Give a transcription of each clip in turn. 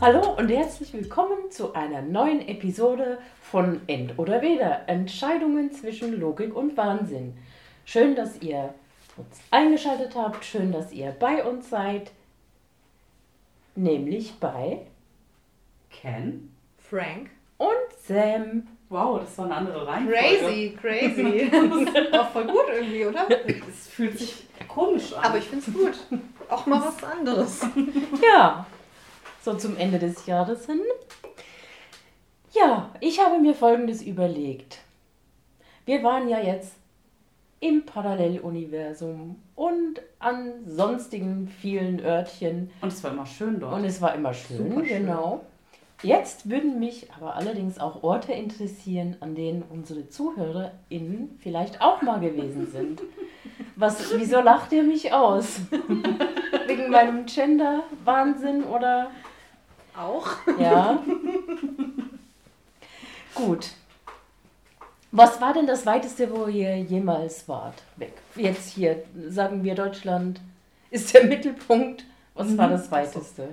Hallo und herzlich willkommen zu einer neuen Episode von End oder Weder. Entscheidungen zwischen Logik und Wahnsinn. Schön, dass ihr uns eingeschaltet habt. Schön, dass ihr bei uns seid. Nämlich bei Ken. Frank. und Sam. Wow, das war eine andere Reihenfolge. Crazy, crazy. Das war voll gut irgendwie, oder? Es fühlt sich komisch an. Aber ich find's gut. Auch mal was anderes. Ja, so zum Ende des Jahres hin. Ja, ich habe mir Folgendes überlegt. Wir waren ja jetzt im Paralleluniversum und an sonstigen vielen Örtchen Und es war immer schön dort. und es war immer schön, Super schön. genau. Jetzt würden mich aber allerdings auch Orte interessieren, an denen unsere ZuhörerInnen vielleicht auch mal gewesen sind. Was, wieso lacht ihr mich aus? Wegen meinem Gender-Wahnsinn oder Auch? ja. Gut. Was war denn das weiteste, wo ihr jemals wart? Weg. Jetzt hier, sagen wir Deutschland, ist der Mittelpunkt. Was war Mhm. das weiteste?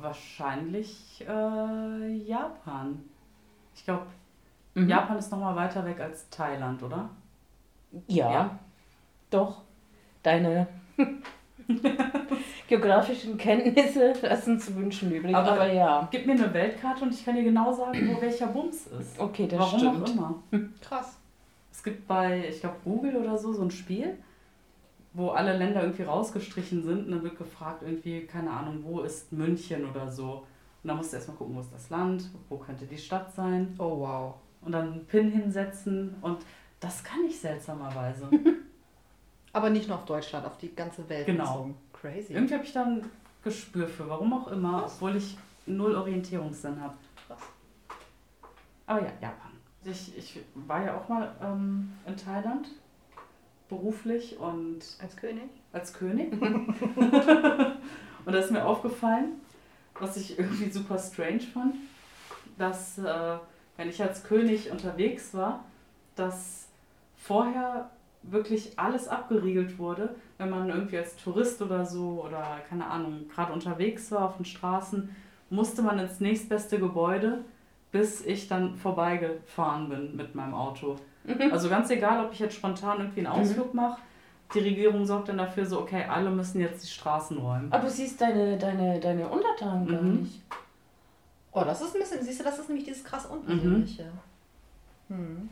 Wahrscheinlich äh, Japan. Ich glaube, Mhm. Japan ist nochmal weiter weg als Thailand, oder? Ja, Ja. doch. Deine geografischen Kenntnisse lassen zu wünschen übrig. Aber, Aber- ja. Gib mir eine Weltkarte und ich kann dir genau sagen, wo welcher Bums ist. Okay, das Warum stimmt. auch immer. Krass. Es gibt bei, ich glaube, Google oder so, so ein Spiel, wo alle Länder irgendwie rausgestrichen sind und dann wird gefragt, irgendwie, keine Ahnung, wo ist München oder so. Und dann musst du erstmal gucken, wo ist das Land, wo könnte die Stadt sein. Oh wow. und dann einen Pin hinsetzen und das kann ich seltsamerweise. Aber nicht nur auf Deutschland, auf die ganze Welt Genau. bezogen. Crazy. Irgendwie habe ich da ein Gespür für, warum auch immer, Krass. obwohl ich null Orientierungssinn habe. Aber ja, Japan. Ich, ich war ja auch mal ähm, in Thailand, beruflich und Als König? als König. und da ist mir aufgefallen, was ich irgendwie super strange fand, dass äh, wenn ich als König unterwegs war, dass vorher wirklich alles abgeriegelt wurde, wenn man irgendwie als Tourist oder so oder keine Ahnung gerade unterwegs war auf den Straßen, musste man ins nächstbeste Gebäude, bis ich dann vorbeigefahren bin mit meinem Auto. Also ganz egal, ob ich jetzt spontan irgendwie einen Ausflug mache, die Regierung sorgt dann dafür so, okay, alle müssen jetzt die Straßen räumen. Aber du siehst deine, deine, deine Untertanen gar Mhm. nicht. Oh, das ist ein bisschen, siehst du, das ist nämlich dieses krass Unpersönliche. Hm.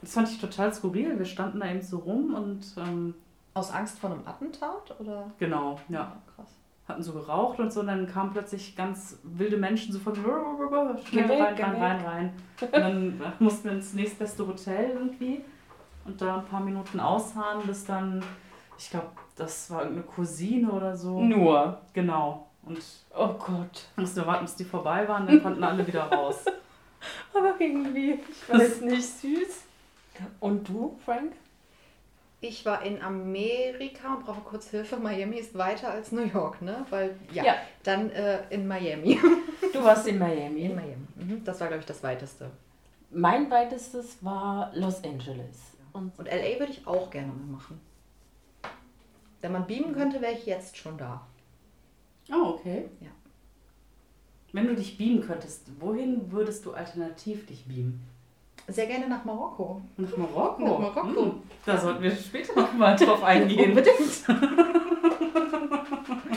Das fand ich total skurril. Wir standen da eben so rum und ähm, Aus Angst vor einem Attentat? Oder? genau, ja, Krass. hatten so geraucht und so und dann kamen plötzlich ganz wilde Menschen so von schnell weg, rein, rein, rein, rein. Und dann mussten wir ins nächstbeste Hotel irgendwie und da ein paar Minuten ausharren, bis dann, ich glaube, das war irgendeine Cousine oder so. Nur. Genau. Und Oh Gott. mussten wir warten, bis die vorbei waren, dann konnten alle wieder raus. Aber irgendwie, ich weiß nicht, süß. Und du, Frank? Ich war in Amerika und brauche kurz Hilfe. Miami ist weiter als New York, ne? Weil, ja, Ja. dann äh, in Miami. Du warst in Miami. In Miami. Mhm. Das war, glaube ich, das weiteste. Mein weitestes war Los Angeles. Und Und LA würde ich auch gerne mal machen. Wenn man beamen könnte, wäre ich jetzt schon da. Oh, okay. Ja. Wenn du dich beamen könntest, wohin würdest du alternativ dich beamen? Sehr gerne nach Marokko. Nach Marokko. Nach Marokko. Hm, Da sollten wir später noch mal drauf eingehen. Unbedingt.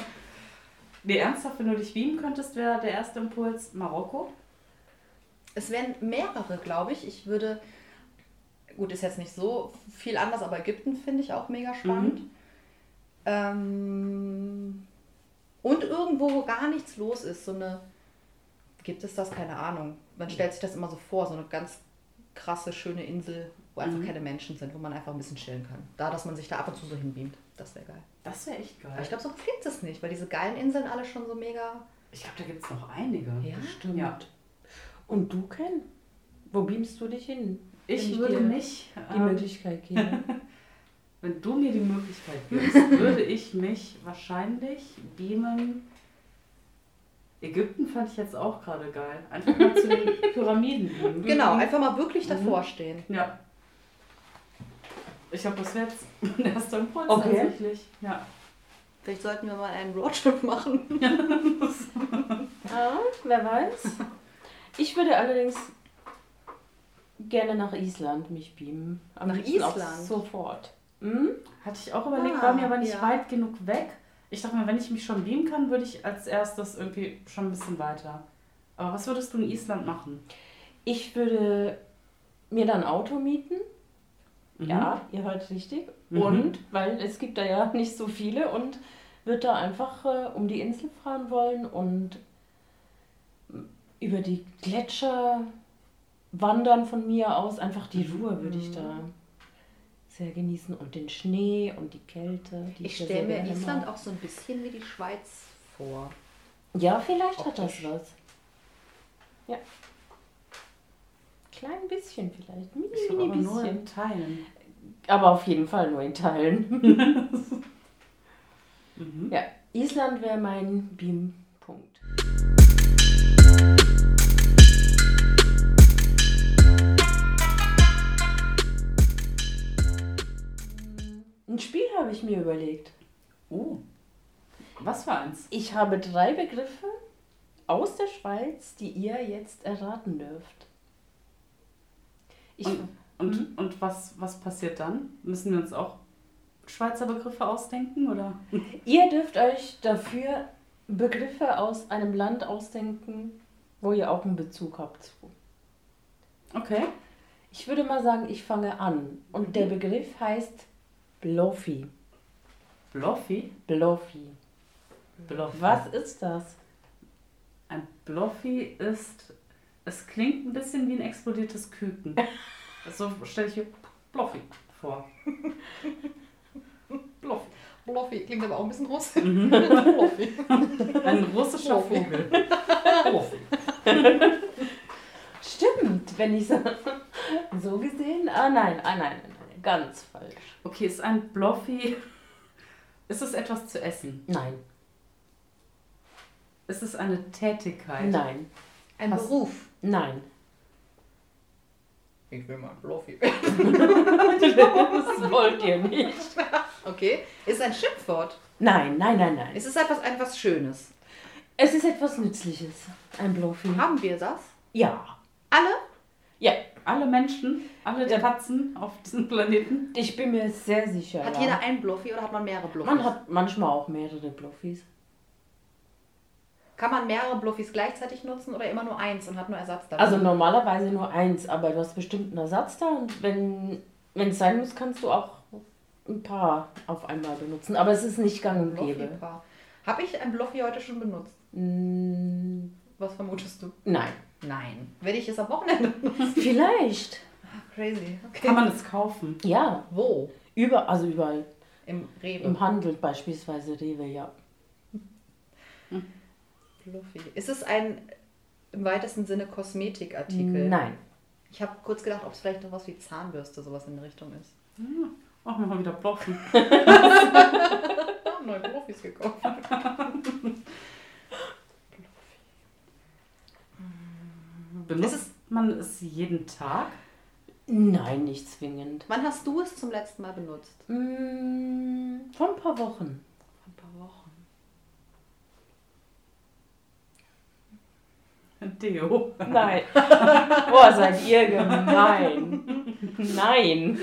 Nee, ernsthaft, wenn du dich beamen könntest, wäre der erste Impuls Marokko. Es wären mehrere, glaube ich. Ich würde, gut, ist jetzt nicht so viel anders, aber Ägypten finde ich auch mega spannend. Ähm, und irgendwo, wo gar nichts los ist, so eine, gibt es das? Keine Ahnung. Man stellt sich das immer so vor, so eine ganz krasse, schöne Insel, wo einfach Mhm. keine Menschen sind, wo man einfach ein bisschen chillen kann. Da, dass man sich da ab und zu so hinbeamt, das wäre geil. Das wäre echt geil. Aber ich glaube, so gibt es nicht, weil diese geilen Inseln alle schon so mega. Ich glaube, da gibt es noch einige. Ja, Stimmt. Ja. Und du, Ken? Wo beamst du dich hin? Ich ich würde mich, Die ähm, Möglichkeit geben. wenn du mir die Möglichkeit gibst, würde ich mich wahrscheinlich beamen. Ägypten fand ich jetzt auch gerade geil. Einfach mal zu den Pyramiden beamen. Genau, einfach mal wirklich Mhm. davor stehen. Ja. Ich glaube, das jetzt mein erster Impuls Okay. tatsächlich. Ja. Vielleicht sollten wir mal einen Roadtrip machen. Ja, wer weiß. Ich würde allerdings gerne nach Island mich beamen. Am Nach Island? Sofort. Hm? Hatte ich auch überlegt, Ah, war mir aber nicht ja. weit genug weg. Ich dachte mir, wenn ich mich schon beamen kann, würde ich als erstes irgendwie schon ein bisschen weiter. Aber was würdest du in Island machen? Ich würde mir dann ein Auto mieten. Mhm. Ja, ihr hört richtig. Mhm. Und, weil es gibt da ja nicht so viele und wird da einfach äh, um die Insel fahren wollen und über die Gletscher wandern von mir aus. Einfach die Ruhe würde ich da sehr genießen und den Schnee und die Kälte. Die Ich stelle mir Island auch so ein bisschen wie die Schweiz vor. Ja, vielleicht hat das optisch. was. Ja. Klein bisschen vielleicht. Mini, Ich mini aber nur bisschen. in Teilen. Aber auf jeden Fall nur in Teilen. Mhm. ja, Island wäre mein Beam-Punkt. Ein Spiel habe ich mir überlegt. Oh. Was für eins? Ich habe drei Begriffe aus der Schweiz, die ihr jetzt erraten dürft. Ich, Und, und, Mhm. und was, was passiert dann? Müssen wir uns auch Schweizer Begriffe ausdenken? Oder? ihr dürft euch dafür Begriffe aus einem Land ausdenken, wo ihr auch einen Bezug habt zu. Okay. Ich würde mal sagen, ich fange an. Und der Begriff heißt Blofi. Bloffi? Blofi. Bloffi. Was ist das? Ein Bloffi ist. Es klingt ein bisschen wie ein explodiertes Küken. So stelle ich mir Bloffi vor. Bluff. Bluffy. Klingt aber auch ein bisschen groß. Mhm. Bluffy. Ein russischer Bloffi. Vogel. Bloffi. Stimmt, wenn ich so, so gesehen. Ah nein, ah nein, ganz falsch. Okay, ist ein Bloffi. Ist es etwas zu essen? Nein, Ist es eine Tätigkeit? nein, Ein Was? Beruf. nein. Ich will mal Bluffy. Das wollt ihr nicht. Okay. Ist ein Schimpfwort. Nein, nein, nein, nein. Es ist etwas, etwas Schönes. Es ist etwas Nützliches. Ein Blofi. Haben wir das? Ja. Alle? Ja, Alle Menschen, alle Ja. Katzen auf diesem Planeten. ich bin mir sehr sicher. Hat ja. jeder einen Bluffy oder hat man mehrere Bluffys? Man hat manchmal auch mehrere Blofis. Kann man mehrere Bluffys gleichzeitig nutzen oder immer nur eins und hat nur Ersatz dabei? Also normalerweise nur eins, aber du hast bestimmt einen Ersatz da und wenn wenn es sein muss, kannst du auch ein paar auf einmal benutzen. Aber es ist nicht gang und gäbe. Habe ich ein Bluffy heute schon benutzt? Mm, Was vermutest du? Nein. Nein. Werde ich es am Wochenende benutzen? Vielleicht. Crazy. Okay. Kann man es kaufen? Ja. Wo? Über, also überall. Im Rewe. Im Handel beispielsweise Rewe, ja. Fluffy. Ist es ein im weitesten Sinne Kosmetikartikel? Nein. Ich habe kurz gedacht, ob es vielleicht noch was wie Zahnbürste sowas in der Richtung ist. Auch mal wieder Bloffi. Oh, neue Profis gekauft. Benutzt man es jeden Tag? Nein, nicht zwingend. Wann hast du es zum letzten Mal benutzt? Mm, vor ein paar Wochen. Vor ein paar Wochen. Deo. Nein. Boah, seid ihr gemein. Nein.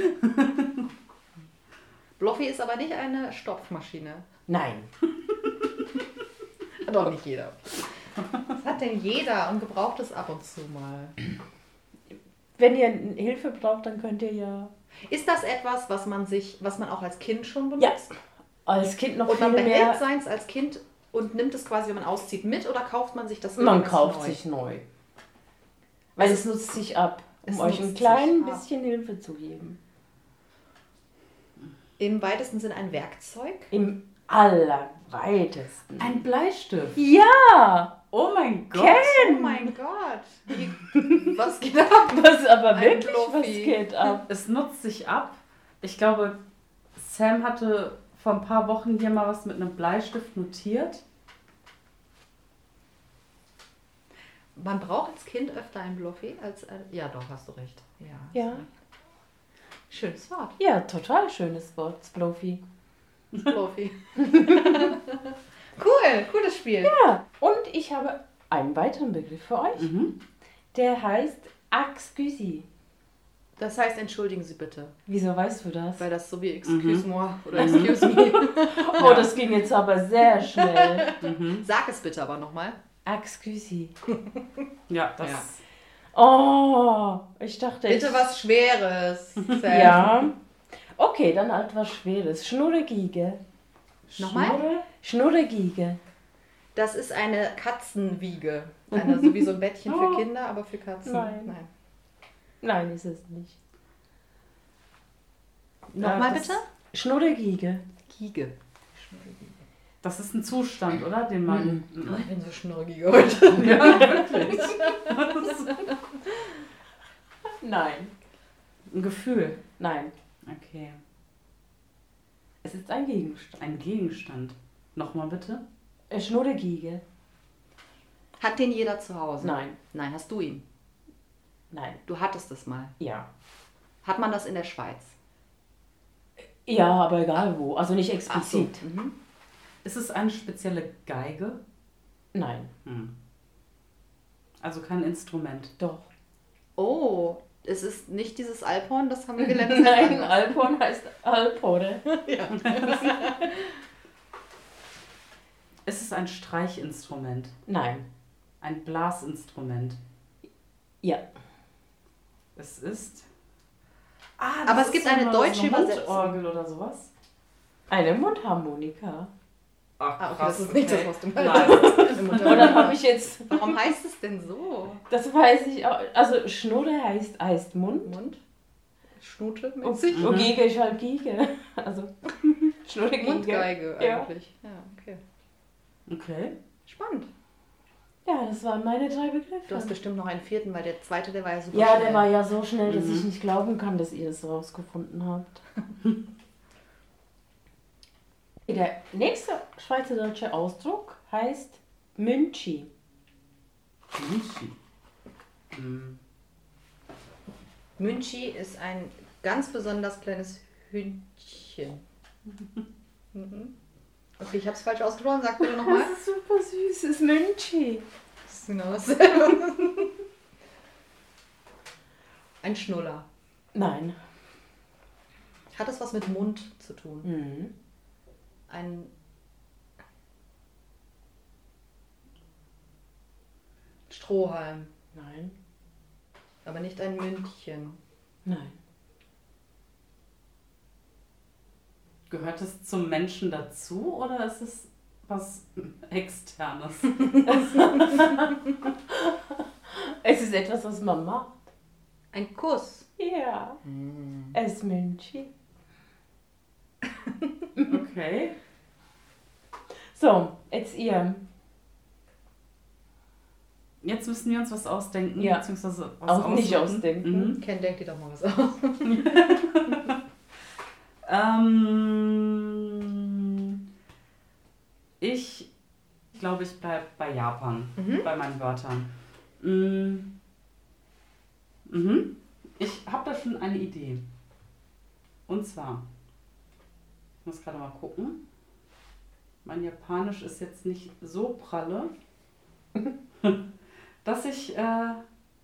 Bluffy ist aber nicht eine Stopfmaschine. Nein. Hat auch nicht jeder. Was hat denn jeder und gebraucht es ab und zu mal? Wenn ihr Hilfe braucht, dann könnt ihr ja Ist das etwas, was man sich, was man auch als Kind schon benutzt? Ja. als Kind noch Und man viel behält mehr. seins als Kind und nimmt es quasi, wenn man auszieht, mit oder kauft man sich das Man ganz kauft neu? sich neu. Weil es nutzt sich ab, um euch ein klein sich ab. bisschen Hilfe zu geben. Im weitesten Sinne ein Werkzeug? Im allerweitesten. Ein Bleistift. Ja! Oh mein Gott. Oh mein Gott! Wie, was geht ab? Was aber Ein wirklich was geht ab. Es nutzt sich ab. Ich glaube, Sam hatte vor ein paar Wochen hier mal was mit einem Bleistift notiert. Man braucht als Kind öfter ein Bluffy als. Ein, ja, doch, hast du recht. Ja. Ja. recht. Schönes Wort. Ja, total schönes Wort, Splofi. Bluffy. cool, cooles Spiel. Ja, und ich habe einen weiteren Begriff für euch. Mhm. Der heißt Excusez. Das heißt, entschuldigen Sie bitte. Wieso weißt du das? Weil das so wie excuse moi oder excuse me. Oh, das ging jetzt aber sehr schnell. Sag es bitte aber nochmal. Excusez. Ja, das. Ja. Oh, ich dachte. Bitte ich, was Schweres. Sam. Ja. Okay, dann halt was Schweres. Schnurregige. Nochmal? Schnurre? Das ist eine Katzenwiege. Eine, so wie so ein Bettchen für Oh. Kinder, aber für Katzen. Nein. Nein, ist es nicht. Nochmal das- bitte? Schnurregige. Giege. Das ist ein Zustand, oder? Den man. Oh, ich bin so schnurrigige heute. Ja, wirklich. Nein. Ein Gefühl. Nein. Okay. Es ist ein Gegenstand. Ein Gegenstand. Nochmal bitte. Äh, Schnurregige. Hat den jeder zu Hause? Nein. Nein, hast du ihn? Nein. Du hattest es mal. Ja. Hat man das in der Schweiz? Ja, aber egal wo. Also nicht Ach so. explizit. Mhm. Ist es eine spezielle Geige? Nein. Hm. Also kein Instrument. Doch. Oh, es ist nicht dieses Alphorn, das haben wir gelernt. Nein. Alphorn heißt Alphore. ja. Ist es ein Streichinstrument? Nein. Ein Blasinstrument? Ja. Es ist. Ah, Aber das es gibt ist so eine deutsche so Übersetzung. Mundorgel oder sowas? Eine Mundharmonika. Ach, Ah, okay, das ist nicht das, was du Nein. meinst. Oder habe ich jetzt. Warum heißt es denn so? Das weiß ich auch. Also Schnurre heißt, heißt Mund. Mund? Schnute Und, mäßig? und Giege ist halt Giege. Also Schnurre Giege. Mundgeige Ja. eigentlich. Ja, okay. Okay. Spannend. Ja, das waren meine drei Begriffe. Du hast bestimmt noch einen vierten, weil der zweite, der war ja super ja, schnell. der war ja so schnell, dass Mhm. ich nicht glauben kann, dass ihr es rausgefunden habt. Der nächste schweizerdeutsche Ausdruck heißt Münchi. Münchi. Hm. Münchi ist ein ganz besonders kleines Hündchen. Mhm. Okay, ich habe es falsch ausgesprochen. Sag bitte nochmal. Das ist super süß, das ist Münchi. Das ist genau dasselbe. Ein Schnuller. Nein. Hat es was mit Mund zu tun? Mhm. Ein Strohhalm, Nein. aber nicht ein Mündchen. Nein. Gehört es zum Menschen dazu oder ist es was Externes? Es ist etwas, was man macht. Ein Kuss. Ja. Es ist Münchi. Okay. So, jetzt ihr. Jetzt müssen wir uns was ausdenken, Ja. beziehungsweise was Auch nicht ausdenken. Mhm. Ken, denk dir doch mal was aus. Ähm, ich glaube, ich bleibe bei Japan, Mhm. bei meinen Wörtern. Mm. Mhm. Ich habe da schon eine Idee. Und zwar, ich muss gerade mal gucken. Mein Japanisch ist jetzt nicht so pralle, dass ich äh,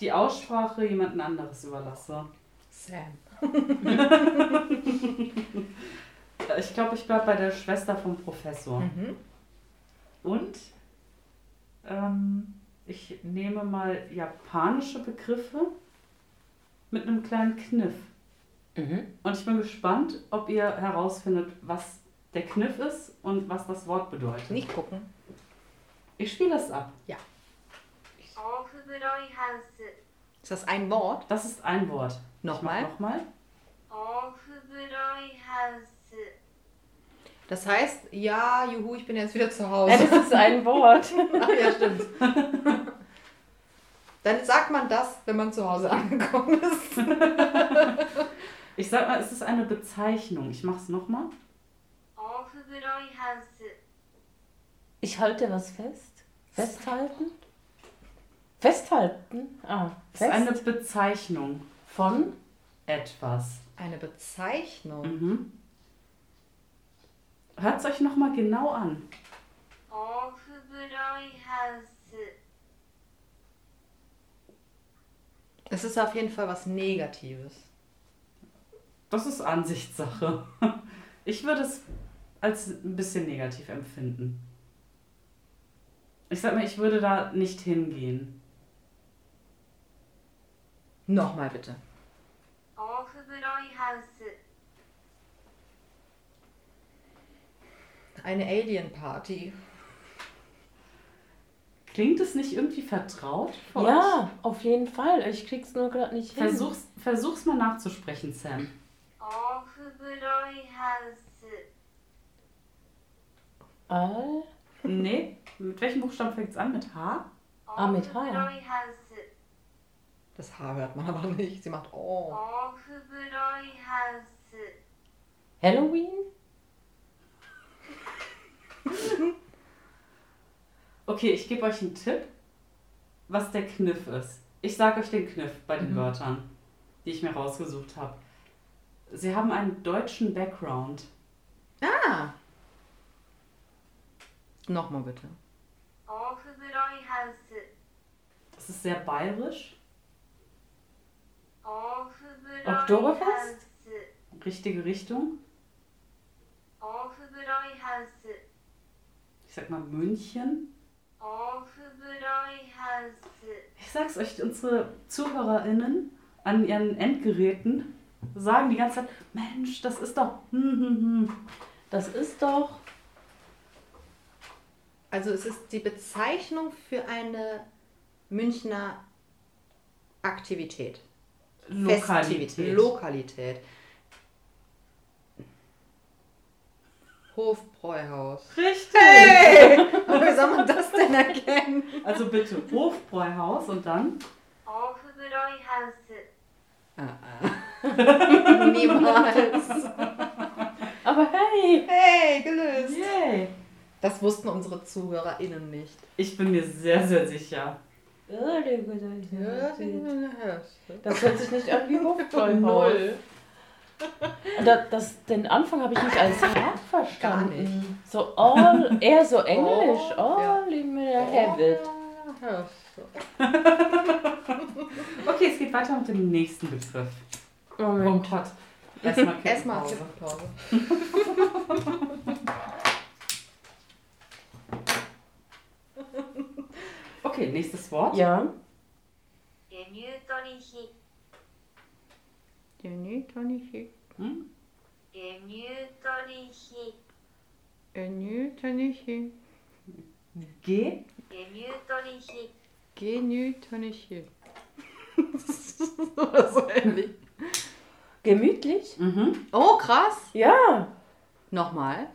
die Aussprache jemanden anderes überlasse. Sam. Ich glaube, ich bleibe bei der Schwester vom Professor. Mhm. Und ähm, ich nehme mal japanische Begriffe mit einem kleinen Kniff. Mhm. Und ich bin gespannt, ob ihr herausfindet, was der Kniff ist und was das Wort bedeutet. Nicht gucken. Ich spiele es ab. Ja. Ist das ein Wort? Das ist ein Wort. Nochmal? Nochmal. Das heißt, ja, juhu, ich bin jetzt wieder zu Hause. Das ist ein Wort. Ach ja, stimmt. Dann sagt man das, wenn man zu Hause angekommen ist. Ich sag mal, es ist eine Bezeichnung. Ich mach's nochmal. Ich halte was fest. Festhalten? Festhalten? Ah, fest. Das ist eine Bezeichnung von etwas. Eine Bezeichnung? Mhm. Hört es euch nochmal genau an. Es ist auf jeden Fall was Negatives. Das ist Ansichtssache. Ich würde es als ein bisschen negativ empfinden. Ich sag mal, ich würde da nicht hingehen. Nochmal bitte. Eine Alien-Party. Klingt es nicht irgendwie vertraut? ja, euch? auf jeden Fall. Ich krieg's nur gerade nicht hin. Versuch's mal nachzusprechen, Sam. Hase. Al? Nee, mit welchem Buchstaben fängt es an? Mit H? Oh, ah, mit H, ja. Das H hört man aber nicht. Sie macht Oh. oh Halloween? okay, ich gebe euch einen Tipp, was der Kniff ist. Ich sage euch den Kniff bei den mhm. Wörtern, die ich mir rausgesucht habe. Sie haben einen deutschen Background. Ah. Nochmal bitte. Das ist sehr bayerisch. Oktoberfest? Richtige Richtung? Ich sag mal München. Ich sag's euch, unsere ZuhörerInnen an ihren Endgeräten sagen die ganze Zeit, Mensch, das ist doch, hm, hm, hm. das ist doch. Also es ist die Bezeichnung für eine Münchner Aktivität. Lokalität. Lokalität. Hofbräuhaus. Richtig! Hey! Wie soll man das denn erkennen? Also bitte Hofbräuhaus und dann? Oh, Hofbräuhaus. Ah, ah. Niemals. Aber hey! Hey, gelöst. Yay. Das wussten unsere ZuhörerInnen nicht. Ich bin mir sehr, sehr sicher. Das hört sich nicht an wie Hofbräuhaus. Null. Da, das, den Anfang habe ich nicht als hart verstanden. Gar nicht. So all, eher so englisch. Oh, All in the habit. Okay, es geht weiter mit dem nächsten Begriff. Moment. Oh Gott. Erstmal Kippenpause. Erstmal okay, nächstes Wort. Ja. Hm? Ge? Genütonichi. Oder so ähnlich. Gemütlich? Mhm. Oh, krass. Ja. Nochmal.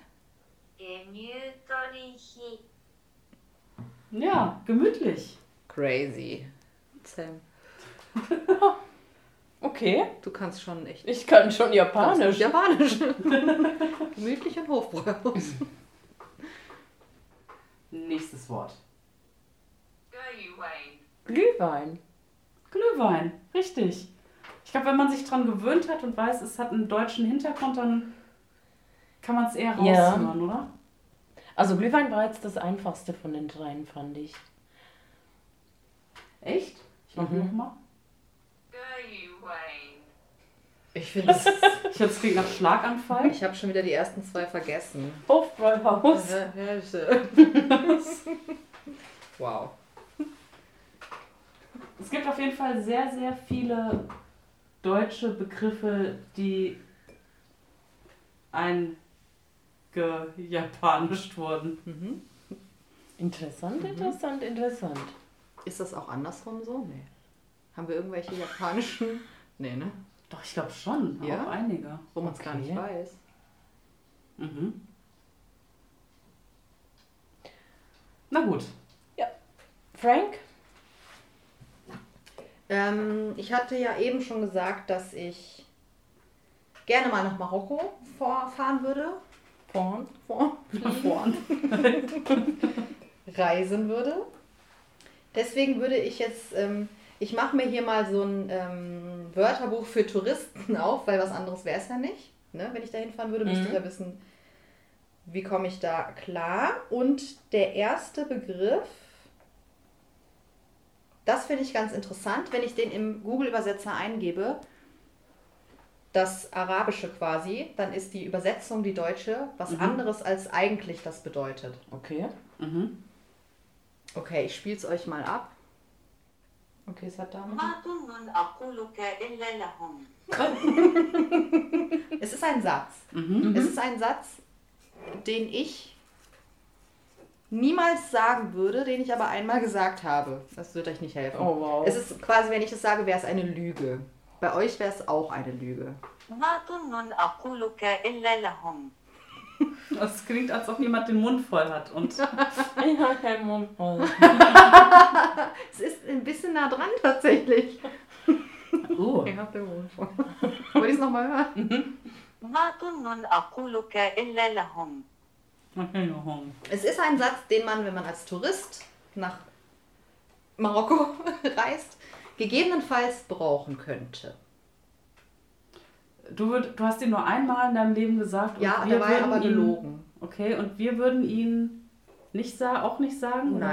Gemütlich. Ja, gemütlich. Crazy. Sam. okay. Du kannst schon echt. Ich kann schon Japanisch. Japanisch. Gemütlich und Hofbräuhaus. Nächstes Wort. Glühwein. Glühwein. Glühwein, richtig. Ich glaube, wenn man sich dran gewöhnt hat und weiß, es hat einen deutschen Hintergrund, dann kann man es eher Ja. raushören, oder? Also Glühwein war jetzt das einfachste von den dreien, fand ich. Echt? Ich mach Mhm. noch mal. Ich finde es. Ich hab, es klingt nach Schlaganfall. Ich habe schon wieder die ersten zwei vergessen. Hofbräuhaus. wow. Es gibt auf jeden Fall sehr, sehr viele deutsche Begriffe, die eingejapanischt wurden. Mhm. Interessant, interessant, interessant. Ist das auch andersrum so? Nee. Haben wir irgendwelche japanischen? Nee, ne? Doch, ich glaube schon. Ja? Auch einige. Wo man es gar nicht Okay. weiß. Mhm. Na gut. Frank? Ähm, ich hatte ja eben schon gesagt, dass ich gerne mal nach Marokko vorfahren würde. Porn. Vor, Vorn. reisen würde. Deswegen würde ich jetzt, ähm, ich mache mir hier mal so ein ähm, Wörterbuch für Touristen auf, weil was anderes wäre es ja nicht. Ne? Wenn ich da hinfahren würde, müsste ich Mhm. ja wissen, wie komme ich da klar. Und der erste Begriff das finde ich ganz interessant, wenn ich den im Google-Übersetzer eingebe, das Arabische quasi, dann ist die Übersetzung die deutsche was mhm. anderes als eigentlich das bedeutet. Okay. Mhm. Okay, ich spiele es euch mal ab. Okay, es hat damit. es ist ein Satz. Mhm. Es ist ein Satz, den ich niemals sagen würde, den ich aber einmal gesagt habe. Das wird euch nicht helfen. Oh, wow. Es ist quasi, wenn ich das sage, wäre es eine Lüge. Bei euch wäre es auch eine Lüge. Das klingt, als ob jemand den Mund voll hat und ich habe keinen Mund voll. es ist ein bisschen nah dran tatsächlich. Oh. Ich habe den Mund voll. Wollte ich es nochmal hören? Mhm. Es ist ein Satz, den man, wenn man als Tourist nach Marokko reist, gegebenenfalls brauchen könnte. du, würd, du hast ihn nur einmal in deinem Leben gesagt. und Ja, wir der war aber ihn- gelogen. Okay, und wir würden ihn nicht auch nicht sagen? oder?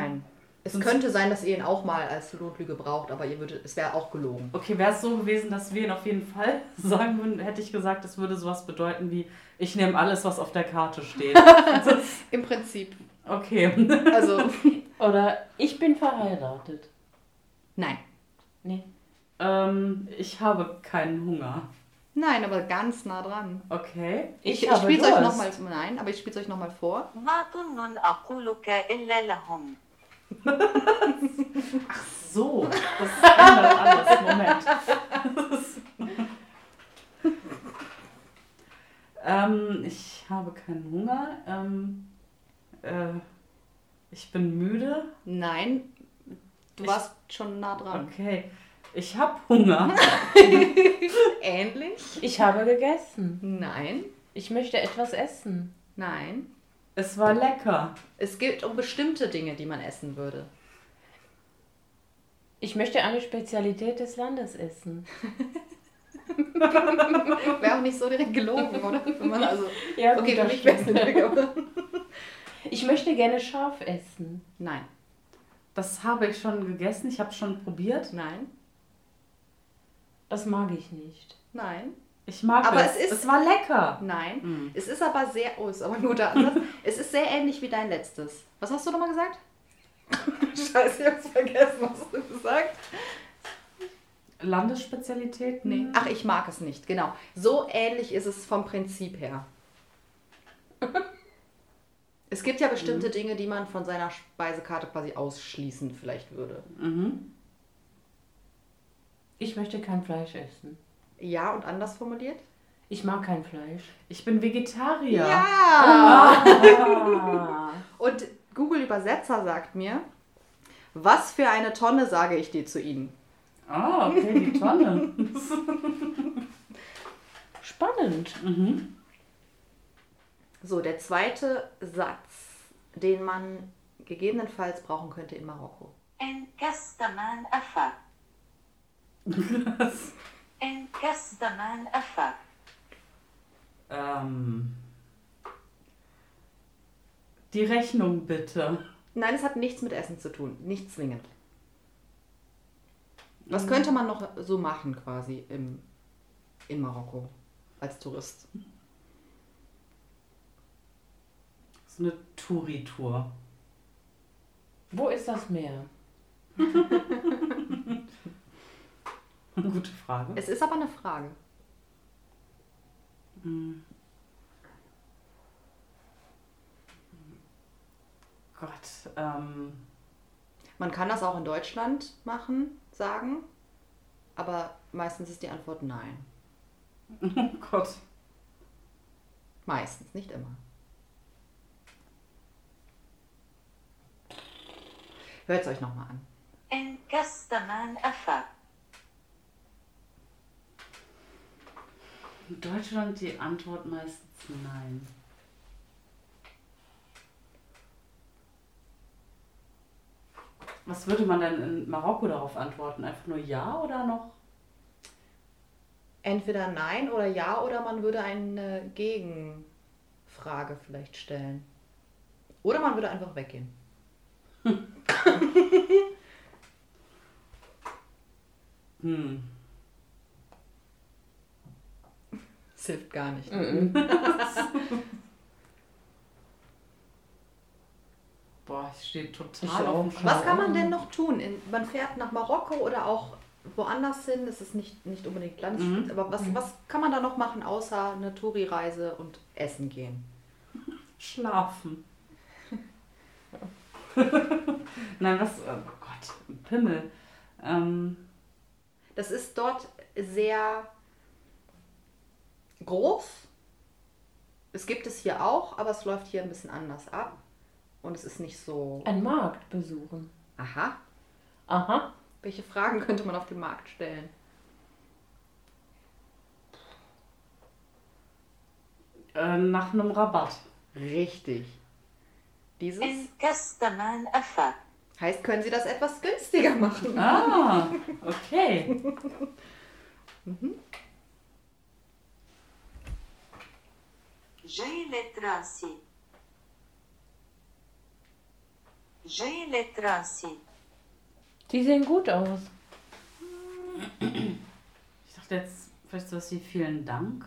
Es Sonst- könnte sein, dass ihr ihn auch mal als Notlüge braucht, aber ihr würdet, es wäre auch gelogen. Okay, wäre es so gewesen, dass wir ihn auf jeden Fall sagen würden, hätte ich gesagt, das würde sowas bedeuten wie, ich nehme alles, was auf der Karte steht. Im Prinzip. okay. Also, Oder ich bin verheiratet. nein. Nee. ähm, ich habe keinen Hunger. Nein, aber ganz nah dran. Okay. Ich, Ich ich, habe spiele es euch nochmal. Nein, aber ich spiele es euch nochmal vor. Ach so, das ändert alles. Moment. ähm, ich habe keinen Hunger. Ähm, äh, ich bin müde. Nein, du ich, warst schon nah dran. Okay. Ich habe Hunger. Ähnlich? Ich habe gegessen. Nein. Ich möchte etwas essen. Nein. Es war lecker. Es geht um bestimmte Dinge, die man essen würde. Ich möchte eine Spezialität des Landes essen. Wäre auch nicht so direkt gelogen, oder? Wenn man also, Ja, okay, gut, für das mich wäre es eine Ich möchte gerne scharf essen. Nein, Das habe ich schon gegessen. Ich habe es schon probiert. nein, Das mag ich nicht. nein, Ich mag Aber es. es ist- es war lecker. nein. Mm. Es ist aber sehr, oh, ist aber ein guter Ansatz. es ist sehr ähnlich wie dein letztes. Was hast du nochmal gesagt? Scheiße, ich hab's vergessen, was hast du gesagt? Landesspezialitäten? Nee. Ach, ich mag es nicht, genau. So ähnlich ist es vom Prinzip her. Es gibt ja bestimmte Dinge, die man von seiner Speisekarte quasi ausschließen vielleicht würde. Mhm. Ich möchte kein Fleisch essen. Ja und anders formuliert? Ich mag kein Fleisch. Ich bin Vegetarier. Ja! Ah. Und Google Übersetzer sagt mir, was für eine Tonne sage ich dir zu Ihnen? Ah, okay, die Tonne. Spannend. Mhm. So, der zweite Satz, den man gegebenenfalls brauchen könnte in Marokko. En Gastaman Afa. إن كستمان أفا ähm, die Rechnung bitte. Nein, es hat nichts mit Essen zu tun, nicht zwingend. Was könnte man noch so machen quasi im, in Marokko als Tourist? So eine Touri-Tour. Wo ist das Meer? Gute Frage. Es ist aber eine Frage. Mhm. Gott. Ähm. Man kann das auch in Deutschland machen, sagen, aber meistens ist die Antwort nein. Oh Gott. Meistens, nicht immer. Hört es euch nochmal an. En Castaman Affaire. In Deutschland die Antwort meistens nein. Was würde man denn in Marokko darauf antworten? Einfach nur ja oder noch? Entweder nein oder ja oder man würde eine Gegenfrage vielleicht stellen. Oder man würde einfach weggehen. Hm. Das hilft gar nicht. Mhm. Boah, ich stehe total auf dem Was kann man denn noch tun? In, man fährt nach Marokko oder auch woanders hin. Das ist nicht, nicht unbedingt Land. Mhm. Aber was, was kann man da noch machen, außer eine Touri-Reise und essen gehen? Schlafen. Nein, was? Oh Gott, Pimmel. Ähm, Das ist dort sehr groß. Es gibt es hier auch, aber es läuft hier ein bisschen anders ab. Und es ist nicht so. Ein Markt besuchen. Aha. Aha. Welche Fragen könnte man auf den Markt stellen? äh, nach einem Rabatt. Richtig. Dieses Kastaman Afa. heißt, können Sie das etwas günstiger machen? Ah, okay. J les C. J les C. Die sehen gut aus. Ich dachte jetzt, vielleicht sowas sie vielen Dank.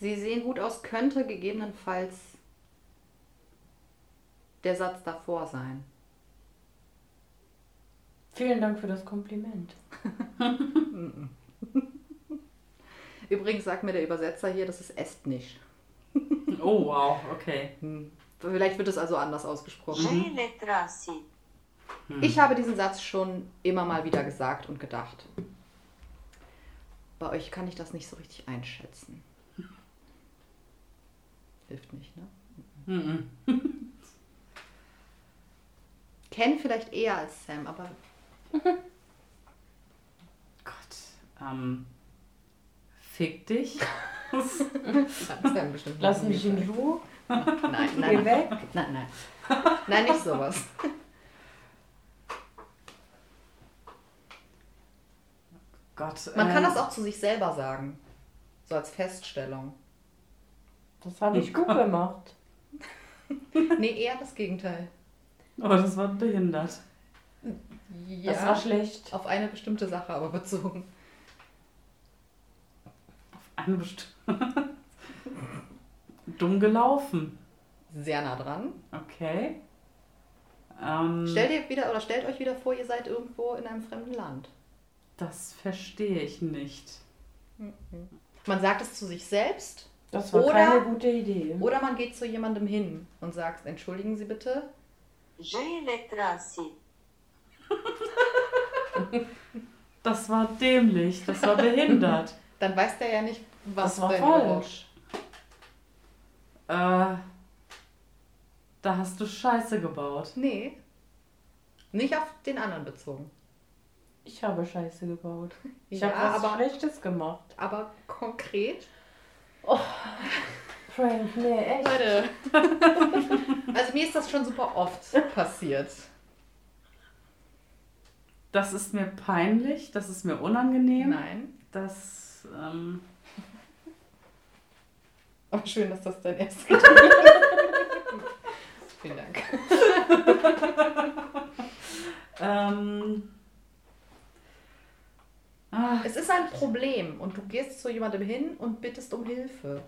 Sie sehen gut aus, könnte gegebenenfalls der Satz davor sein. Vielen Dank für das Kompliment. Übrigens sagt mir der Übersetzer hier, das ist Estnisch. oh, wow, okay. Hm. Vielleicht wird es also anders ausgesprochen. Mhm. Hm. Ich habe diesen Satz schon immer mal wieder gesagt und gedacht. Bei euch kann ich das nicht so richtig einschätzen. Hilft nicht, ne? Mhm. Ken vielleicht eher als Sam, aber. Gott. Ähm, fick dich. Lass mich in Ruhe. Nein, Geh nein, nein. weg. Nein, nein. Nein, nicht sowas. Gott. Man kann ähm, das auch zu sich selber sagen. So als Feststellung. Das habe ich gut gemacht. Nee, eher das Gegenteil. Oh, das war behindert. Ja, Das war schlecht. auf eine bestimmte Sache aber bezogen. Dumm gelaufen. Sehr nah dran. Okay. Ähm, stellt ihr wieder oder stellt euch wieder vor, ihr seid irgendwo in einem fremden Land. Das verstehe ich nicht. Mhm. Man sagt es zu sich selbst. Das war oder, keine gute Idee. Oder man geht zu jemandem hin und sagt, entschuldigen Sie bitte. das war dämlich, das war behindert. Dann weiß der ja nicht, was Das war falsch. äh, da hast du Scheiße gebaut. Nee. Nicht auf den anderen bezogen. Ich habe Scheiße gebaut. Ich Ja, habe was aber- Schlechtes gemacht. Aber konkret. Frank, nee, echt. Leute. also mir ist das schon super oft passiert. Das ist mir peinlich. Das ist mir unangenehm. Nein. Das, ähm, Aber schön, dass das dein erstes Gedanke ist. Vielen Dank. ähm, ah, Es ist ein Problem und du gehst zu jemandem hin und bittest um Hilfe.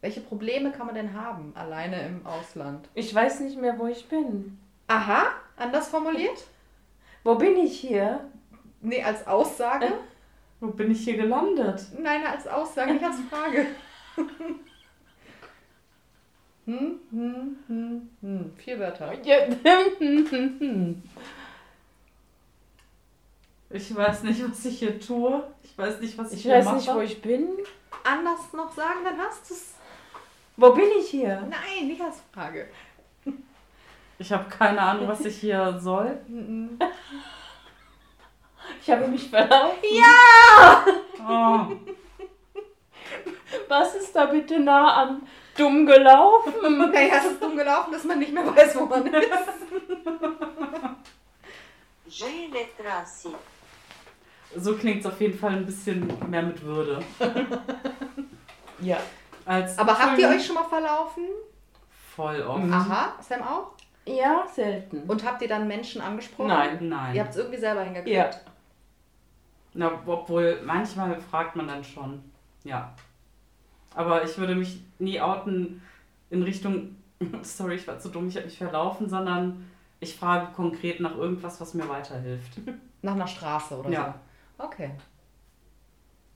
Welche Probleme kann man denn haben, alleine im Ausland? Ich weiß nicht mehr, wo ich bin. Aha, anders formuliert? Wo bin ich hier? Nee, als Aussage? Wo bin ich hier gelandet? Nein, als Aussage, nicht als Frage. hm, hm, hm, hm. Vier Wörter. Ich weiß nicht, was ich hier tue. Ich weiß nicht, was ich, Ich hier weiß mache. nicht, wo ich bin. Anders noch sagen, dann hast du es. Wo bin ich hier? Nein, nicht als Frage. Ich habe keine Ahnung, was ich hier soll. Ich habe mich verlaufen. Ja! Oh. Was ist da bitte nah an dumm gelaufen? Naja, es ist dumm gelaufen, dass man nicht mehr weiß, wo man ist. So klingt es auf jeden Fall ein bisschen mehr mit Würde. ja. Als Aber habt ihr euch schon mal verlaufen? Voll oft. Mhm. Aha, Sam auch? Ja, selten. Und habt ihr dann Menschen angesprochen? Nein, nein. Ihr habt es irgendwie selber hingekriegt? Ja. Na, obwohl manchmal fragt man dann schon. Ja. Aber ich würde mich nie outen in Richtung, sorry, ich war zu dumm, ich habe mich verlaufen, sondern ich frage konkret nach irgendwas, was mir weiterhilft. Nach einer Straße oder Ja. so. Okay.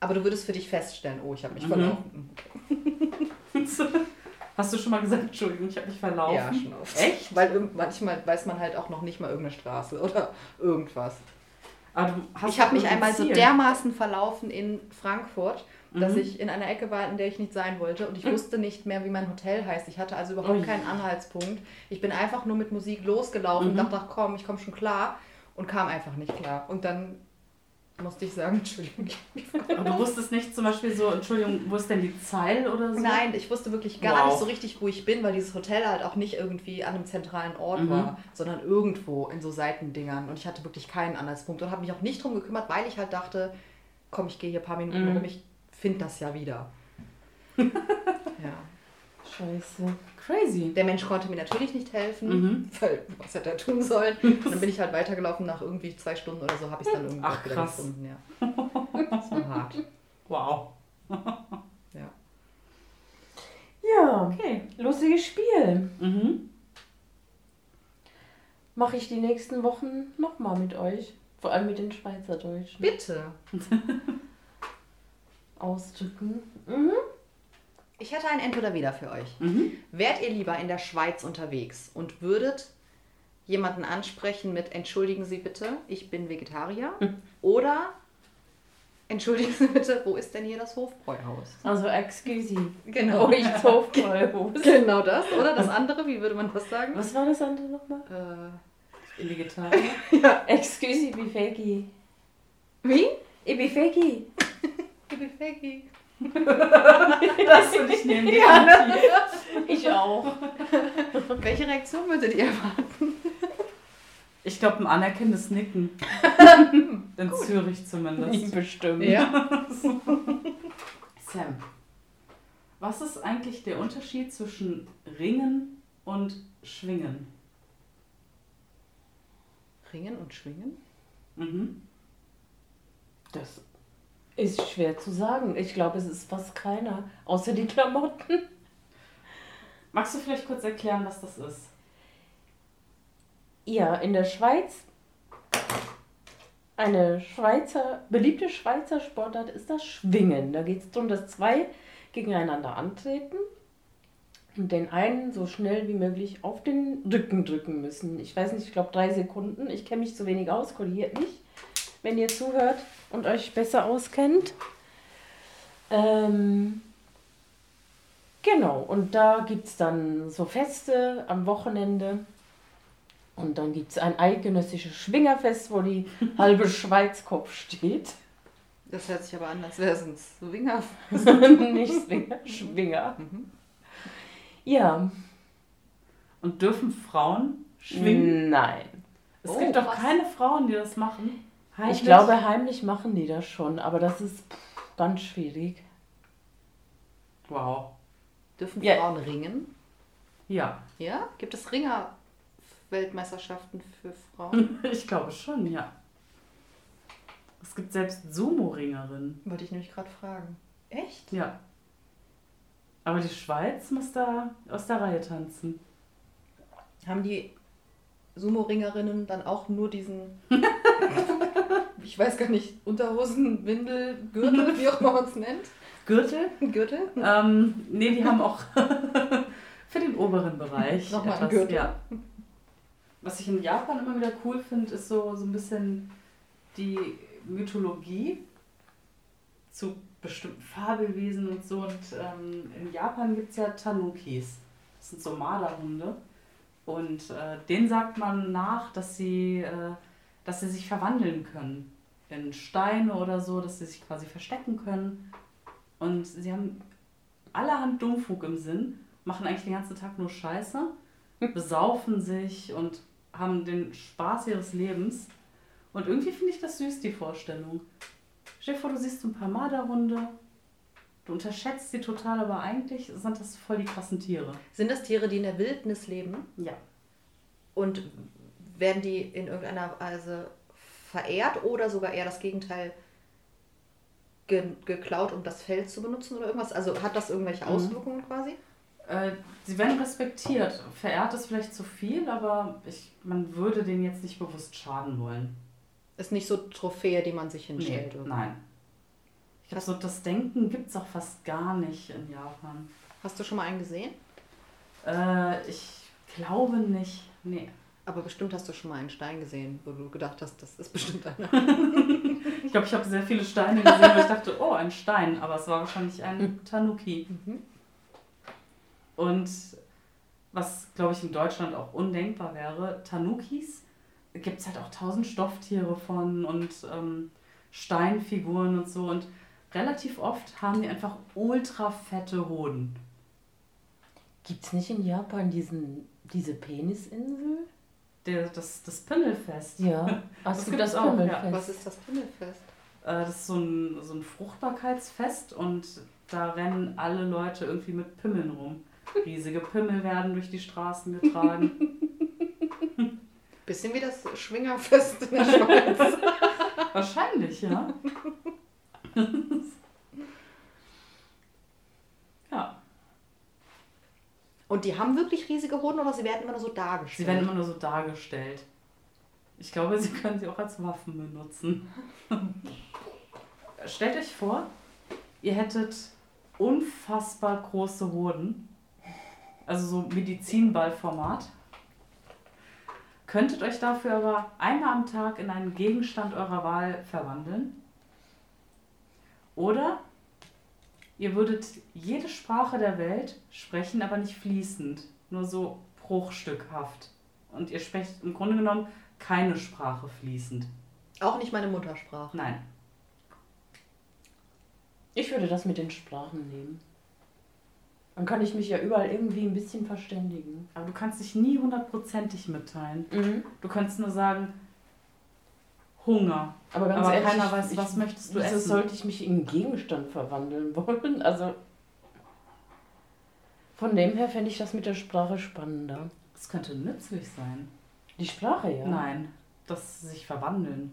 Aber du würdest für dich feststellen, oh, ich habe mich Mhm. verlaufen. Hast du schon mal gesagt, Entschuldigung, ich habe mich verlaufen? Ja, schon oft. Echt? Weil manchmal weiß man halt auch noch nicht mal irgendeine Straße oder irgendwas. Ich habe mich einmal so dermaßen verlaufen in Frankfurt, dass Mhm. ich in einer Ecke war, in der ich nicht sein wollte und ich wusste nicht mehr, wie mein Hotel heißt. Ich hatte also überhaupt Ui. keinen Anhaltspunkt. Ich bin einfach nur mit Musik losgelaufen und Mhm. dachte, ach komm, ich komme schon klar und kam einfach nicht klar. Und dann musste ich sagen, Entschuldigung. Aber du wusstest nicht zum Beispiel so, Entschuldigung, wo ist denn die Zeil oder so? Nein, ich wusste wirklich gar Wow. nicht so richtig, wo ich bin, weil dieses Hotel halt auch nicht irgendwie an einem zentralen Ort Mhm. war, sondern irgendwo in so Seitendingern. Und ich hatte wirklich keinen Anhaltspunkt und habe mich auch nicht drum gekümmert, weil ich halt dachte, komm, ich gehe hier ein paar Minuten Mhm. rum, ich finde das ja wieder. ja. Scheiße. Crazy. Der Mensch konnte mir natürlich nicht helfen, Mhm. weil was hätte er tun sollen? Und dann bin ich halt weitergelaufen, nach irgendwie zwei Stunden oder so habe ich es dann irgendwo Ach, wieder krass. gefunden. Ja. Das war hart. Wow. Ja. Ja, Okay. lustiges Spiel. Mhm. Mache ich die nächsten Wochen nochmal mit euch. Vor allem mit den Schweizerdeutschen. Bitte. Ausdrücken. Mhm. Ich hätte ein Entweder-Wieder für euch. Mhm. Wärt ihr lieber in der Schweiz unterwegs und würdet jemanden ansprechen mit Entschuldigen Sie bitte, ich bin Vegetarier? Oder Entschuldigen Sie bitte, wo ist denn hier das Hofbräuhaus? Also, excuse. Genau. Oh, ich Hofbräuhaus. Genau das. Oder das andere, wie würde man das sagen? Was war das andere nochmal? Äh, Ich bin Vegetarier. Excuse, ich bin Fegi. wie? Ich bin Fegi. Ich bin Fegi. Das würde ich nehmen. Ja, ne? Ich auch. Welche Reaktion würdet ihr erwarten? Ich glaube, ein anerkennendes Nicken. In Zürich Ich zumindest. bestimmt. Ja. Sam, was ist eigentlich der Unterschied zwischen Ringen und Schwingen? Ringen und Schwingen? Mhm. Das ist schwer zu sagen. Ich glaube, es ist fast keiner. Außer die Klamotten. Magst du vielleicht kurz erklären, was das ist? Ja, in der Schweiz. Eine Schweizer, beliebte Schweizer Sportart ist das Schwingen. Da geht es darum, dass zwei gegeneinander antreten und den einen so schnell wie möglich auf den Rücken drücken müssen. Ich weiß nicht, ich glaube drei Sekunden. Ich kenne mich zu wenig aus, korrigiert mich, wenn ihr zuhört und euch besser auskennt. Ähm, genau, und da gibt es dann so Feste am Wochenende. Und dann gibt es ein eidgenössisches Schwingerfest, wo die halbe Schweiz Kopf steht. Das hört sich aber an, als wäre es ein Swinger. Nicht Swinger, Schwinger. Mhm. Ja. Und dürfen Frauen schwingen? Nein. Es Oh, gibt doch krass. keine Frauen, die das machen. Ich Heimlich? glaube, heimlich machen die das schon, aber das ist ganz schwierig. Wow. Dürfen Ja. Frauen ringen? Ja, Ja? Gibt es Ringer-Weltmeisterschaften für Frauen? ich glaube schon, ja. Es gibt selbst Sumo-Ringerinnen. Wollte ich nämlich gerade fragen. Echt? Ja. Aber die Schweiz muss da aus der Reihe tanzen. Haben die Sumo-Ringerinnen dann auch nur diesen, ich weiß gar nicht, Unterhosen, Windel, Gürtel, wie auch immer man es nennt? Gürtel? Gürtel? Ähm, nee, die haben auch für den oberen Bereich. Nochmal etwas, Gürtel. Ja. Was ich in Japan immer wieder cool finde, ist so, so ein bisschen die Mythologie zu bestimmten Fabelwesen und so. Und ähm, in Japan gibt es ja Tanukis. Das sind so Marderhunde. Und äh, denen sagt man nach, dass sie, äh, dass sie sich verwandeln können in Steine oder so, dass sie sich quasi verstecken können. Und sie haben allerhand Dummfug im Sinn, machen eigentlich den ganzen Tag nur Scheiße, besaufen sich und haben den Spaß ihres Lebens. Und irgendwie finde ich das süß, die Vorstellung. Stell dir vor, du siehst ein paar Marderhunde, du unterschätzt sie total, aber eigentlich sind das voll die krassen Tiere. Sind das Tiere, die in der Wildnis leben? Ja. Und werden die in irgendeiner Weise verehrt oder sogar eher das Gegenteil ge geklaut, um das Feld zu benutzen oder irgendwas? Also hat das irgendwelche Mhm. Auswirkungen quasi? Äh, sie werden respektiert. Verehrt ist vielleicht zu viel, aber ich, man würde denen jetzt nicht bewusst schaden wollen. Ist nicht so Trophäe, die man sich Nee, hinstellt. irgendwie. nein. Ich glaube, so das Denken gibt es auch fast gar nicht in Japan. Hast du schon mal einen gesehen? Äh, ich glaube nicht. Nee. Aber bestimmt hast du schon mal einen Stein gesehen, wo du gedacht hast, das ist bestimmt einer. Ich glaube, ich habe sehr viele Steine gesehen, wo ich dachte, oh, ein Stein. Aber es war wahrscheinlich ein Tanuki. Mhm. Und was, glaube ich, in Deutschland auch undenkbar wäre, Tanukis gibt es halt auch tausend Stofftiere von und ähm, Steinfiguren und so. Und relativ oft haben die einfach ultra fette Hoden. Gibt es nicht in Japan diesen, diese Penisinsel? Der, das, das Pimmelfest. Ja, Ach, Das es gibt das auch, ja. Pimmelfest. Was ist das Pimmelfest? Äh, Das ist so ein, so ein Fruchtbarkeitsfest und da rennen alle Leute irgendwie mit Pimmeln rum. Riesige Pimmel werden durch die Straßen getragen. Bisschen wie das Schwingerfest in der Schweiz. Wahrscheinlich, ja. ja, Und die haben wirklich riesige Hoden oder sie werden immer nur so dargestellt? sie werden immer nur so dargestellt. Ich glaube, sie können sie auch als Waffen benutzen. Stellt euch vor, ihr hättet unfassbar große Hoden, also so Medizinballformat. Könntet euch dafür aber einmal am Tag in einen Gegenstand eurer Wahl verwandeln. Oder ihr würdet jede Sprache der Welt sprechen, aber nicht fließend, nur so bruchstückhaft. Und ihr sprecht im Grunde genommen keine Sprache fließend. Auch nicht meine Muttersprache. Nein. Ich würde das mit den Sprachen nehmen. Dann kann ich mich ja überall irgendwie ein bisschen verständigen. Aber du kannst dich nie hundertprozentig mitteilen. Du kannst nur sagen, Hunger. Aber ganz Aber ehrlich, keiner weiß, ich, was möchtest du wieso essen? sollte ich mich in einen Gegenstand verwandeln wollen? Also von dem her fände ich das mit der Sprache spannender. Das könnte nützlich sein. Die Sprache, ja. Nein, dass sie sich verwandeln.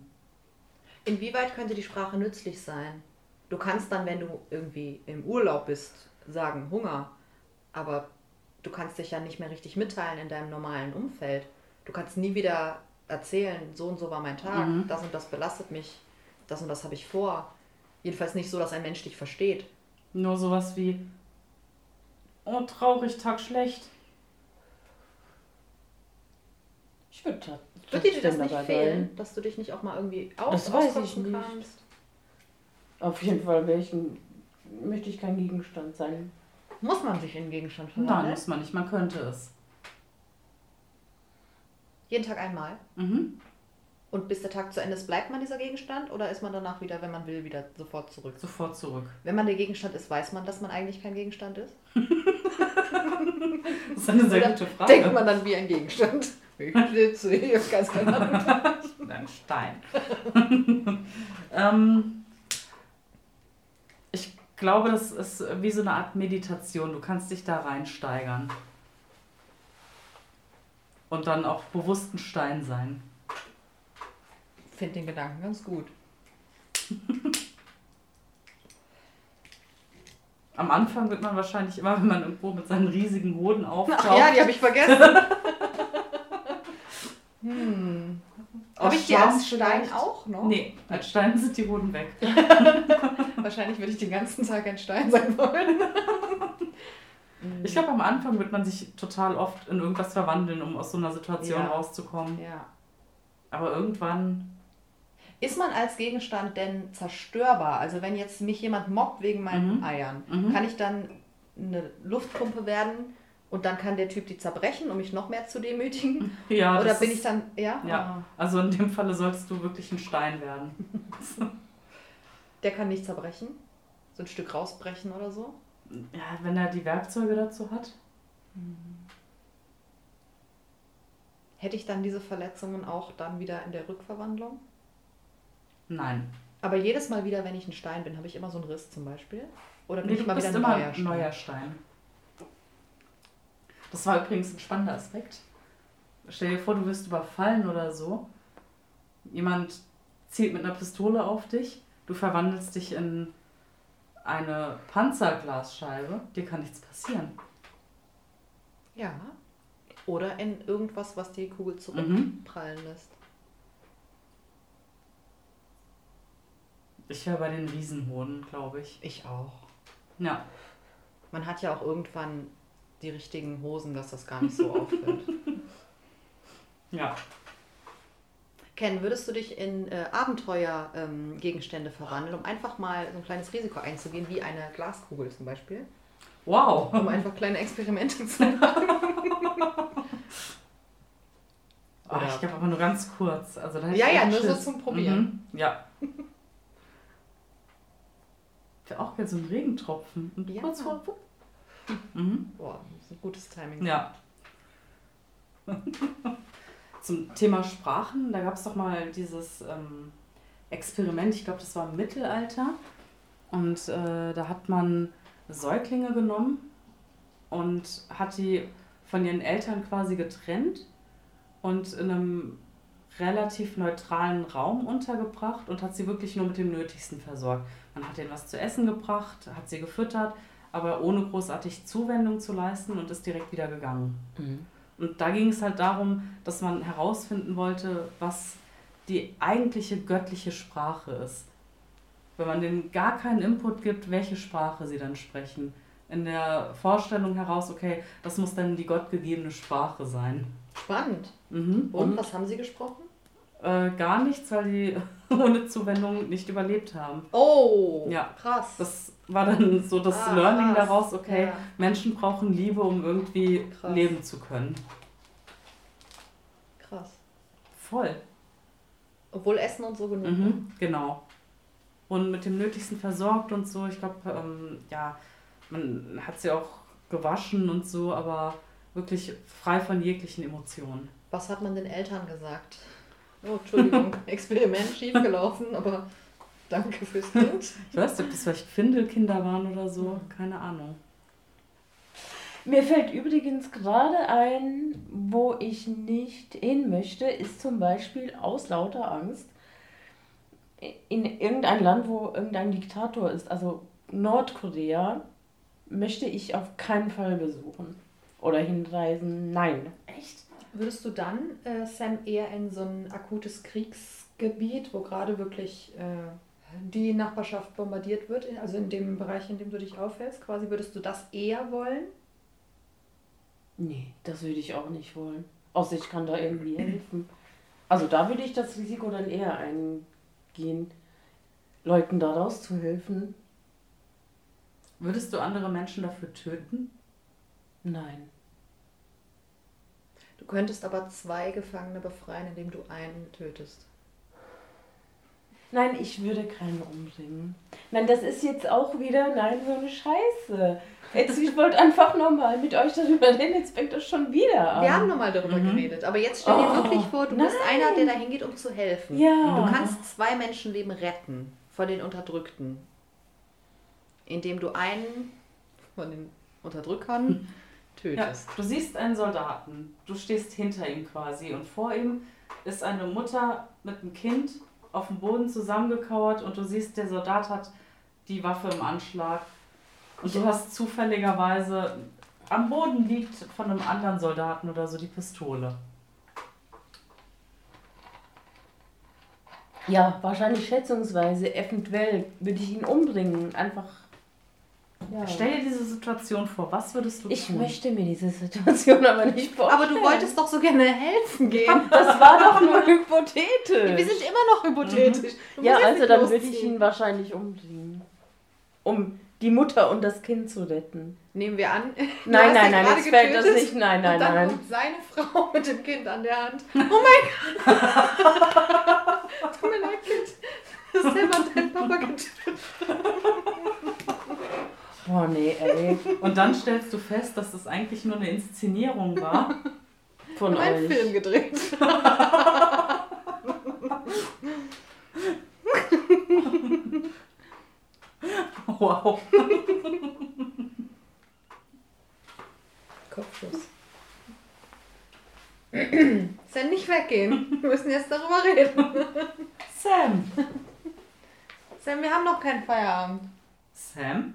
Inwieweit könnte die Sprache nützlich sein? Du kannst dann, wenn du irgendwie im Urlaub bist, sagen Hunger, aber du kannst dich ja nicht mehr richtig mitteilen in deinem normalen Umfeld. Du kannst nie wieder erzählen, so und so war mein Tag, Mhm. das und das belastet mich, das und das habe ich vor. Jedenfalls nicht so, dass ein Mensch dich versteht. Nur sowas wie, oh, traurig, Tag schlecht. Ich würde ta- Wird dir das nicht fehlen, bleiben. dass du dich nicht auch mal irgendwie aus Das weiß ich nicht. kannst? Auf jeden Fall ein, möchte ich kein Gegenstand sein. Muss man sich in Gegenstand Nein, verwandeln? muss man nicht, man könnte es. Jeden Tag einmal. Mhm. Und bis der Tag zu Ende ist, bleibt man dieser Gegenstand oder ist man danach wieder, wenn man will, wieder sofort zurück? Sofort zurück. Wenn man der Gegenstand ist, weiß man, dass man eigentlich kein Gegenstand ist? Das ist eine sehr Oder gute Frage. Denkt man dann wie ein Gegenstand? Ich sitze hier ganz genau. Ein Stein. ähm, ich glaube, das ist wie so eine Art Meditation. Du kannst dich da reinsteigern. Und dann auch bewusst ein Stein sein. Finde den Gedanken ganz gut. Am Anfang wird man wahrscheinlich immer, wenn man irgendwo mit seinen riesigen Hoden auftaucht. Ach ja, die habe ich vergessen. hm. Habe ich die als Stein vielleicht. auch noch? Nee, als Stein sind die Hoden weg. Wahrscheinlich würde ich den ganzen Tag ein Stein sein wollen. Ich glaube, am Anfang wird man sich total oft in irgendwas verwandeln, um aus so einer Situation Ja. rauszukommen. Ja. Aber irgendwann Ist man als Gegenstand denn zerstörbar? Also wenn jetzt mich jemand mobbt wegen meinen Mhm. Eiern, Mhm. kann ich dann eine Luftpumpe werden und dann kann der Typ die zerbrechen, um mich noch mehr zu demütigen? Ja, Oder bin ich dann, ja? Ja. Ah. Also in dem Falle solltest du wirklich ein Stein werden. Der kann nicht zerbrechen? So ein Stück rausbrechen oder so? Ja, wenn er die Werkzeuge dazu hat. Hätte ich dann diese Verletzungen auch dann wieder in der Rückverwandlung? Nein. Aber jedes Mal wieder, wenn ich ein Stein bin, habe ich immer so einen Riss zum Beispiel? Oder bin Nee, ich mal wieder ein immer neuer ein Stein? neuer Stein. Das war übrigens ein spannender Aspekt. Stell dir vor, du wirst überfallen oder so. Jemand zielt mit einer Pistole auf dich. Du verwandelst dich in eine Panzerglasscheibe, dir kann nichts passieren. Ja. Oder in irgendwas, was die Kugel Mhm. zurückprallen lässt. Ich wäre bei den Riesenhoden, glaube ich. Ich auch. Ja. Man hat ja auch irgendwann die richtigen Hosen, dass das gar nicht so auffällt. Ja. Ken, würdest du dich in äh, Abenteuergegenstände ähm, Gegenstände verwandeln, um einfach mal so ein kleines Risiko einzugehen, wie eine Glaskugel zum Beispiel? Wow. Um einfach kleine Experimente zu machen. Oh, ich glaube aber nur ganz kurz. Also, da Ja, ja, nur so zum Probieren. Mhm. Ja. Wäre auch gerne so ein Regentropfen. Und Ja. kurz vor. Mhm. Boah, das ist ein gutes Timing. Ja. Zum Thema Sprachen, da gab es doch mal dieses ähm, Experiment, ich glaube, das war im Mittelalter. Und äh, da hat man Säuglinge genommen und hat die von ihren Eltern quasi getrennt und in einem relativ neutralen Raum untergebracht und hat sie wirklich nur mit dem Nötigsten versorgt. Man hat ihnen was zu essen gebracht, hat sie gefüttert, aber ohne großartig Zuwendung zu leisten und ist direkt wieder gegangen. Mhm. Und da ging es halt darum, dass man herausfinden wollte, was die eigentliche göttliche Sprache ist. Wenn man denen gar keinen Input gibt, welche Sprache sie dann sprechen. In der Vorstellung heraus, okay, das muss dann die gottgegebene Sprache sein. Spannend. Mhm. Und was haben sie gesprochen? Äh, gar nichts, weil die ohne Zuwendung nicht überlebt haben. Oh, Ja. krass. Das war dann so das Ah, Learning krass. daraus, okay, Ja. Menschen brauchen Liebe, um irgendwie Krass. leben zu können. krass. Voll. Obwohl Essen und so genug. ne? Mhm, genau. Und mit dem Nötigsten versorgt und so. Ich glaube, ähm, ja, man hat sie auch gewaschen und so, aber wirklich frei von jeglichen Emotionen. Was hat man den Eltern gesagt? Oh, Entschuldigung, Experiment schiefgelaufen, aber danke fürs Kind. Ich weiß nicht, ob das vielleicht Findelkinder waren oder so. Keine Ahnung. Mir fällt übrigens gerade ein, wo ich nicht hin möchte, ist zum Beispiel aus lauter Angst in irgendein Land, wo irgendein Diktator ist, also Nordkorea, möchte ich auf keinen Fall besuchen oder hinreisen. Nein. Würdest du dann, äh, Sam, eher in so ein akutes Kriegsgebiet, wo gerade wirklich äh, die Nachbarschaft bombardiert wird, in- also in dem Bereich, in dem du dich aufhältst, quasi, würdest du das eher wollen? Nee, das würde ich auch nicht wollen. Außer ich kann da irgendwie helfen. Also da würde ich das Risiko dann eher eingehen, Leuten da rauszuhelfen. Würdest du andere Menschen dafür töten? Nein. Du könntest aber zwei Gefangene befreien, indem du einen tötest. Nein, ich würde keinen umbringen. Nein, das ist jetzt auch wieder, nein, so eine Scheiße. Jetzt, ich wollte einfach nochmal mit euch darüber reden, jetzt fängt das schon wieder an. Wir haben nochmal darüber Mhm. geredet, aber jetzt stell dir Oh, wirklich vor, du bist nein. einer, der dahin geht, um zu helfen. Ja. Du kannst zwei Menschenleben retten von den Unterdrückten, indem du einen von den Unterdrückern Ja, tötest. du siehst einen Soldaten, du stehst hinter ihm quasi und vor ihm ist eine Mutter mit einem Kind auf dem Boden zusammengekauert und du siehst, der Soldat hat die Waffe im Anschlag und du hast zufälligerweise am Boden liegt von einem anderen Soldaten oder so die Pistole. Ja, wahrscheinlich schätzungsweise, eventuell würde ich ihn umbringen. Einfach. Ja. Stell dir diese Situation vor, was würdest du ich tun? möchte mir diese Situation aber nicht vorstellen. Aber du wolltest doch so gerne helfen gehen. Das war doch nur hypothetisch. Wir sind immer noch hypothetisch. Du ja, also dann würde ich ihn wahrscheinlich umbringen. Um die Mutter und das Kind zu retten. Nehmen wir an. Nein, nein, nein, jetzt fällt das nicht. Nein, nein, und dann nein. kommt seine Frau mit dem Kind an der Hand. Oh mein Gott. Tut mir leid, Kind. Sam hat deinen Papa getötet. Boah, nee, ey. Und dann stellst du fest, dass das eigentlich nur eine Inszenierung war. Von Ein euch. Film gedreht. Wow. Kopfschuss. Sam, nicht weggehen. Wir müssen jetzt darüber reden. Sam. Sam, wir haben noch keinen Feierabend. Sam?